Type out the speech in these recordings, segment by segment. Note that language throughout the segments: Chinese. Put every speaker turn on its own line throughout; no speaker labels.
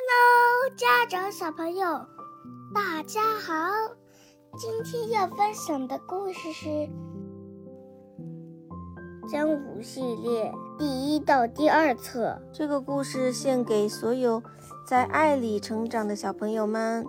Hello，家长小朋友，大家好！今天要分享的故事是《江湖》系列第一到第二册。
这个故事献给所有在爱里成长的小朋友们，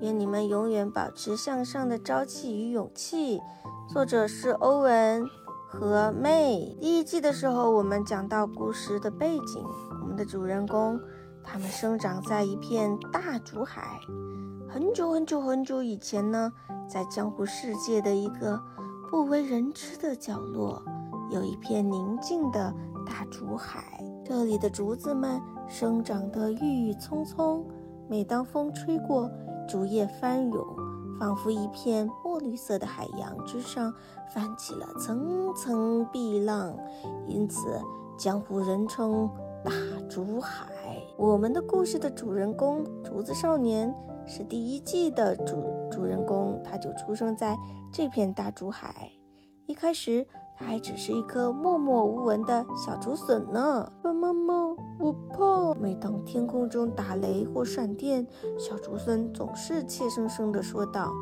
愿你们永远保持向上的朝气与勇气。作者是欧文和妹。第一季的时候，我们讲到故事的背景，我们的主人公。它们生长在一片大竹海。很久很久很久以前呢，在江湖世界的一个不为人知的角落，有一片宁静的大竹海。这里的竹子们生长得郁郁葱葱，每当风吹过，竹叶翻涌，仿佛一片墨绿色的海洋之上泛起了层层碧浪，因此江湖人称大竹海。我们的故事的主人公竹子少年是第一季的主主人公，他就出生在这片大竹海。一开始，他还只是一颗默默无闻的小竹笋呢。妈妈，我怕。每当天空中打雷或闪电，小竹笋总是怯生生地说道。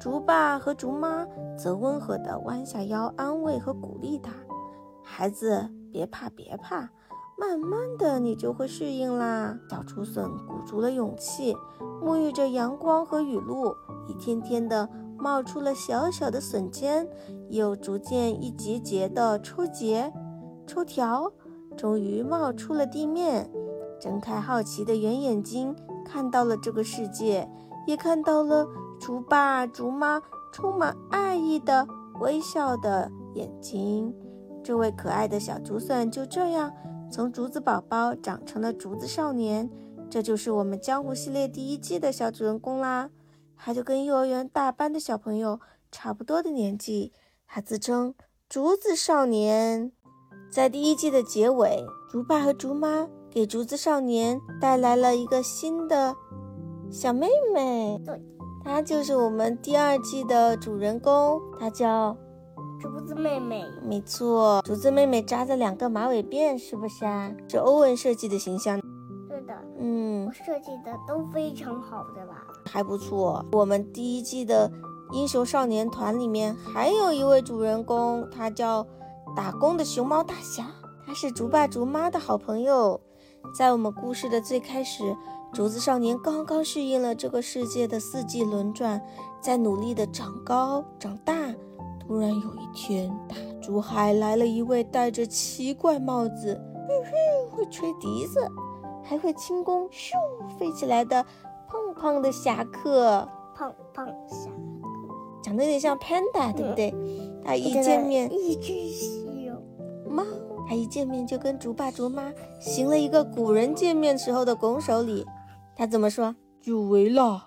竹爸和竹妈则温和地弯下腰安慰和鼓励他：“孩子，别怕，别怕。”慢慢的，你就会适应啦。小竹笋鼓足了勇气，沐浴着阳光和雨露，一天天的冒出了小小的笋尖，又逐渐一节节的抽结、抽条，终于冒出了地面。睁开好奇的圆眼睛，看到了这个世界，也看到了竹爸、竹妈充满爱意的微笑的眼睛。这位可爱的小竹笋就这样。从竹子宝宝长成了竹子少年，这就是我们江湖系列第一季的小主人公啦。他就跟幼儿园大班的小朋友差不多的年纪，他自称竹子少年。在第一季的结尾，竹爸和竹妈给竹子少年带来了一个新的小妹妹，
对，
她就是我们第二季的主人公，她叫。
竹子妹妹，
没错，竹子妹妹扎着两个马尾辫，是不是啊？是欧文设计的形象。
对的，
嗯，
我设计的都非常好，对吧？
还不错。我们第一季的英雄少年团里面还有一位主人公，他叫打工的熊猫大侠，他是竹爸竹妈的好朋友。在我们故事的最开始，竹子少年刚刚适应了这个世界的四季轮转，在努力的长高长大。突然有一天，大竹海来了一位戴着奇怪帽子、会吹笛子、还会轻功咻飞起来的胖胖的侠客。
胖胖侠客
长得有点像 panda，对不对？他一见面，
一只小
猫，他一见面就跟竹爸竹妈行了一个古人见面时候的拱手礼。他怎么说？
久违了，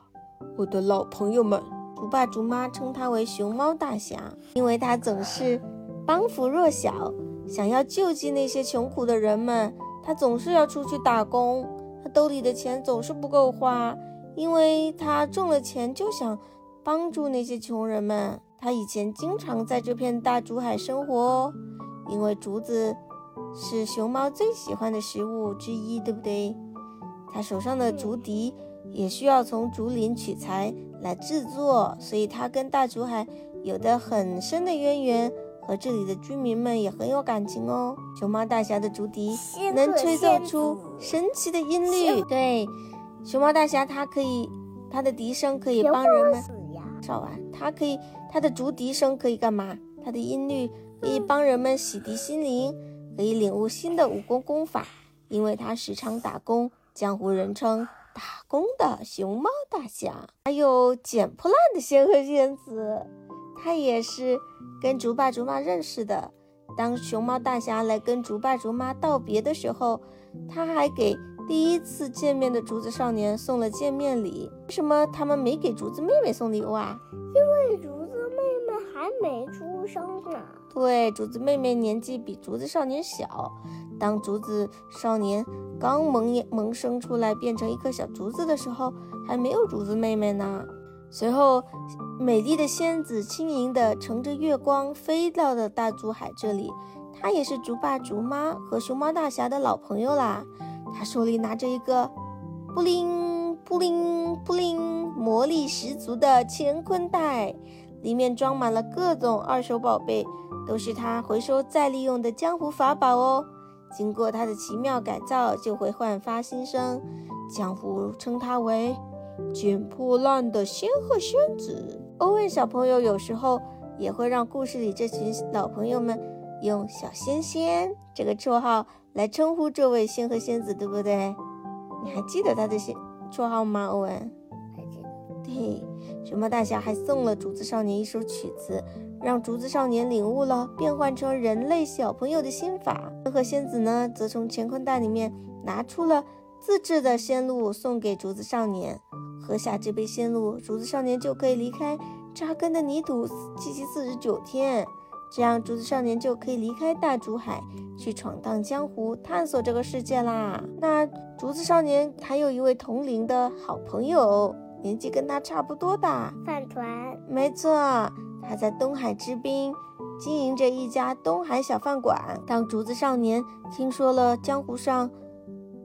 我的老朋友们。
竹爸竹妈称他为熊猫大侠，因为他总是帮扶弱小，想要救济那些穷苦的人们。他总是要出去打工，他兜里的钱总是不够花，因为他挣了钱就想帮助那些穷人们。他以前经常在这片大竹海生活哦，因为竹子是熊猫最喜欢的食物之一，对不对？他手上的竹笛也需要从竹林取材。来制作，所以它跟大竹海有的很深的渊源，和这里的居民们也很有感情哦。熊猫大侠的竹笛能吹奏出神奇的音律，对，熊猫大侠它可以，它的笛声可以帮人们。少完，它可以，它的竹笛声可以干嘛？它的音律可以帮人们洗涤心灵，可以领悟新的武功功法，因为它时常打工，江湖人称。打工的熊猫大侠，还有捡破烂的仙鹤仙子，他也是跟竹爸竹妈认识的。当熊猫大侠来跟竹爸竹妈道别的时候，他还给第一次见面的竹子少年送了见面礼。为什么他们没给竹子妹妹送礼物啊？
因为竹子妹妹还没出生呢。
对，竹子妹妹年纪比竹子少年小。当竹子少年刚萌萌生出来，变成一颗小竹子的时候，还没有竹子妹妹呢。随后，美丽的仙子轻盈地乘着月光飞到了大竹海这里。她也是竹爸、竹妈和熊猫大侠的老朋友啦。她手里拿着一个布灵布灵布灵，魔力十足的乾坤袋，里面装满了各种二手宝贝，都是他回收再利用的江湖法宝哦。经过他的奇妙改造，就会焕发新生。江湖称他为“捡破烂的仙鹤仙子”。欧文小朋友有时候也会让故事里这群老朋友们用“小仙仙”这个绰号来称呼这位仙鹤仙子，对不对？你还记得他的绰号吗？欧文？
还记得。
对，熊猫大侠还送了竹子少年一首曲子。让竹子少年领悟了变换成人类小朋友的心法。仙鹤仙子呢，则从乾坤袋里面拿出了自制的仙露，送给竹子少年。喝下这杯仙露，竹子少年就可以离开扎根的泥土七七四十九天。这样，竹子少年就可以离开大竹海，去闯荡江湖，探索这个世界啦。那竹子少年还有一位同龄的好朋友，年纪跟他差不多的
饭团。
没错。他在东海之滨经营着一家东海小饭馆。当竹子少年听说了江湖上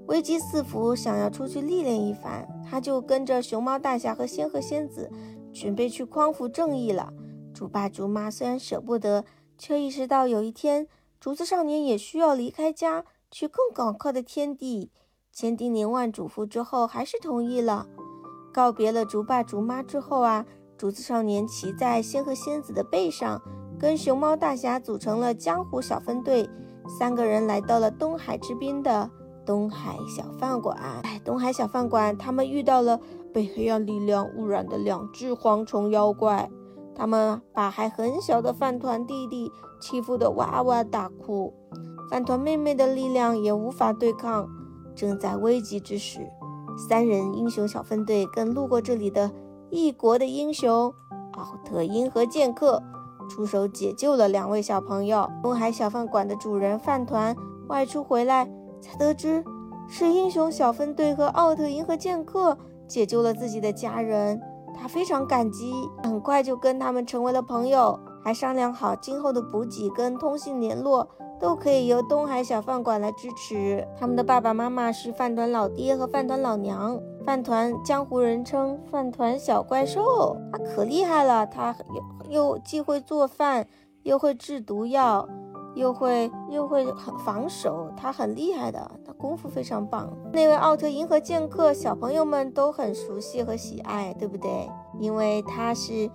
危机四伏，想要出去历练一番，他就跟着熊猫大侠和仙鹤仙子准备去匡扶正义了。竹爸竹妈虽然舍不得，却意识到有一天竹子少年也需要离开家，去更广阔的天地。千叮咛万嘱咐之后，还是同意了。告别了竹爸竹妈之后啊。竹子少年骑在仙鹤仙子的背上，跟熊猫大侠组成了江湖小分队。三个人来到了东海之滨的东海小饭馆。哎，东海小饭馆，他们遇到了被黑暗力量污染的两只蝗虫妖怪，他们把还很小的饭团弟弟欺负得哇哇大哭。饭团妹妹的力量也无法对抗。正在危急之时，三人英雄小分队跟路过这里的。异国的英雄奥特银河剑客出手解救了两位小朋友。东海小饭馆的主人饭团外出回来，才得知是英雄小分队和奥特银河剑客解救了自己的家人。他非常感激，很快就跟他们成为了朋友，还商量好今后的补给跟通信联络都可以由东海小饭馆来支持。他们的爸爸妈妈是饭团老爹和饭团老娘。饭团江湖人称饭团小怪兽，他可厉害了，他又又既会做饭，又会制毒药，又会又会防守，他很厉害的，他功夫非常棒。那位奥特银河剑客，小朋友们都很熟悉和喜爱，对不对？因为他是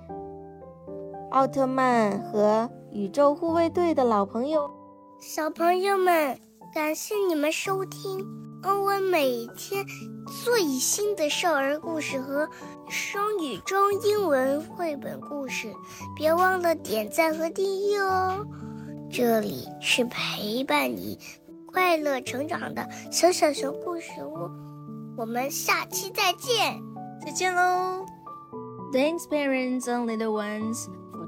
奥特曼和宇宙护卫队的老朋友。
小朋友们，感谢你们收听欧文每天。最新的少儿故事和双语中英文绘本故事，别忘了点赞和订阅哦！这里是陪伴你快乐成长的小小熊故事屋，我们下期再见，
再见喽
！Thanks, parents and little ones,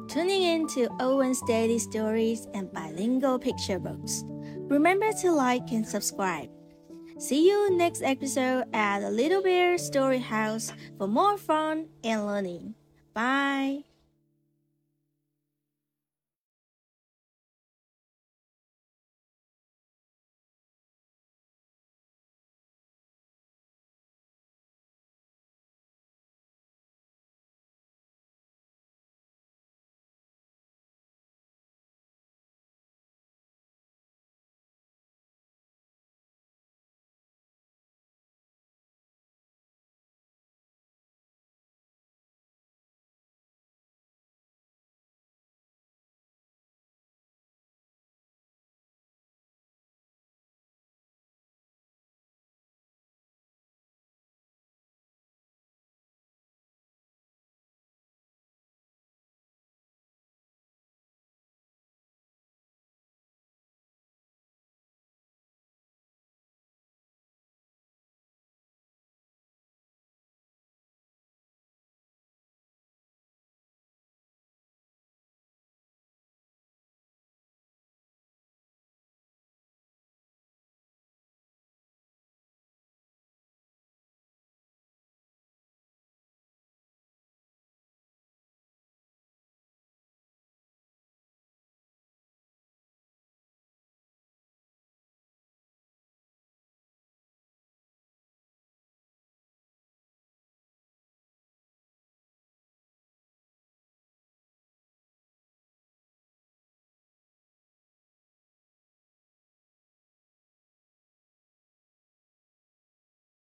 tuning in to Owen's daily stories and bilingual picture books. Remember to like and subscribe. See you next episode at the Little Bear Story House for more fun and learning. Bye.